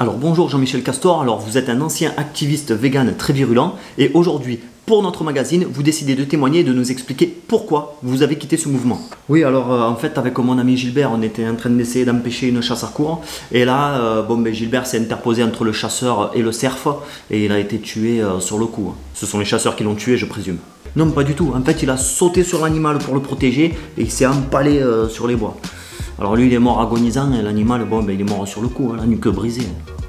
Alors bonjour Jean-Michel Castor, alors vous êtes un ancien activiste vegan très virulent et aujourd'hui pour notre magazine vous décidez de témoigner et de nous expliquer pourquoi vous avez quitté ce mouvement. Oui alors euh, en fait avec mon ami Gilbert on était en train d'essayer d'empêcher une chasse à court et là euh, bon ben Gilbert s'est interposé entre le chasseur et le cerf et il a été tué euh, sur le coup. Ce sont les chasseurs qui l'ont tué je présume. Non pas du tout, en fait il a sauté sur l'animal pour le protéger et il s'est empalé sur les bois. Alors lui il est mort agonisant et l'animal bon ben il est mort sur le coup, hein, la nuque brisée.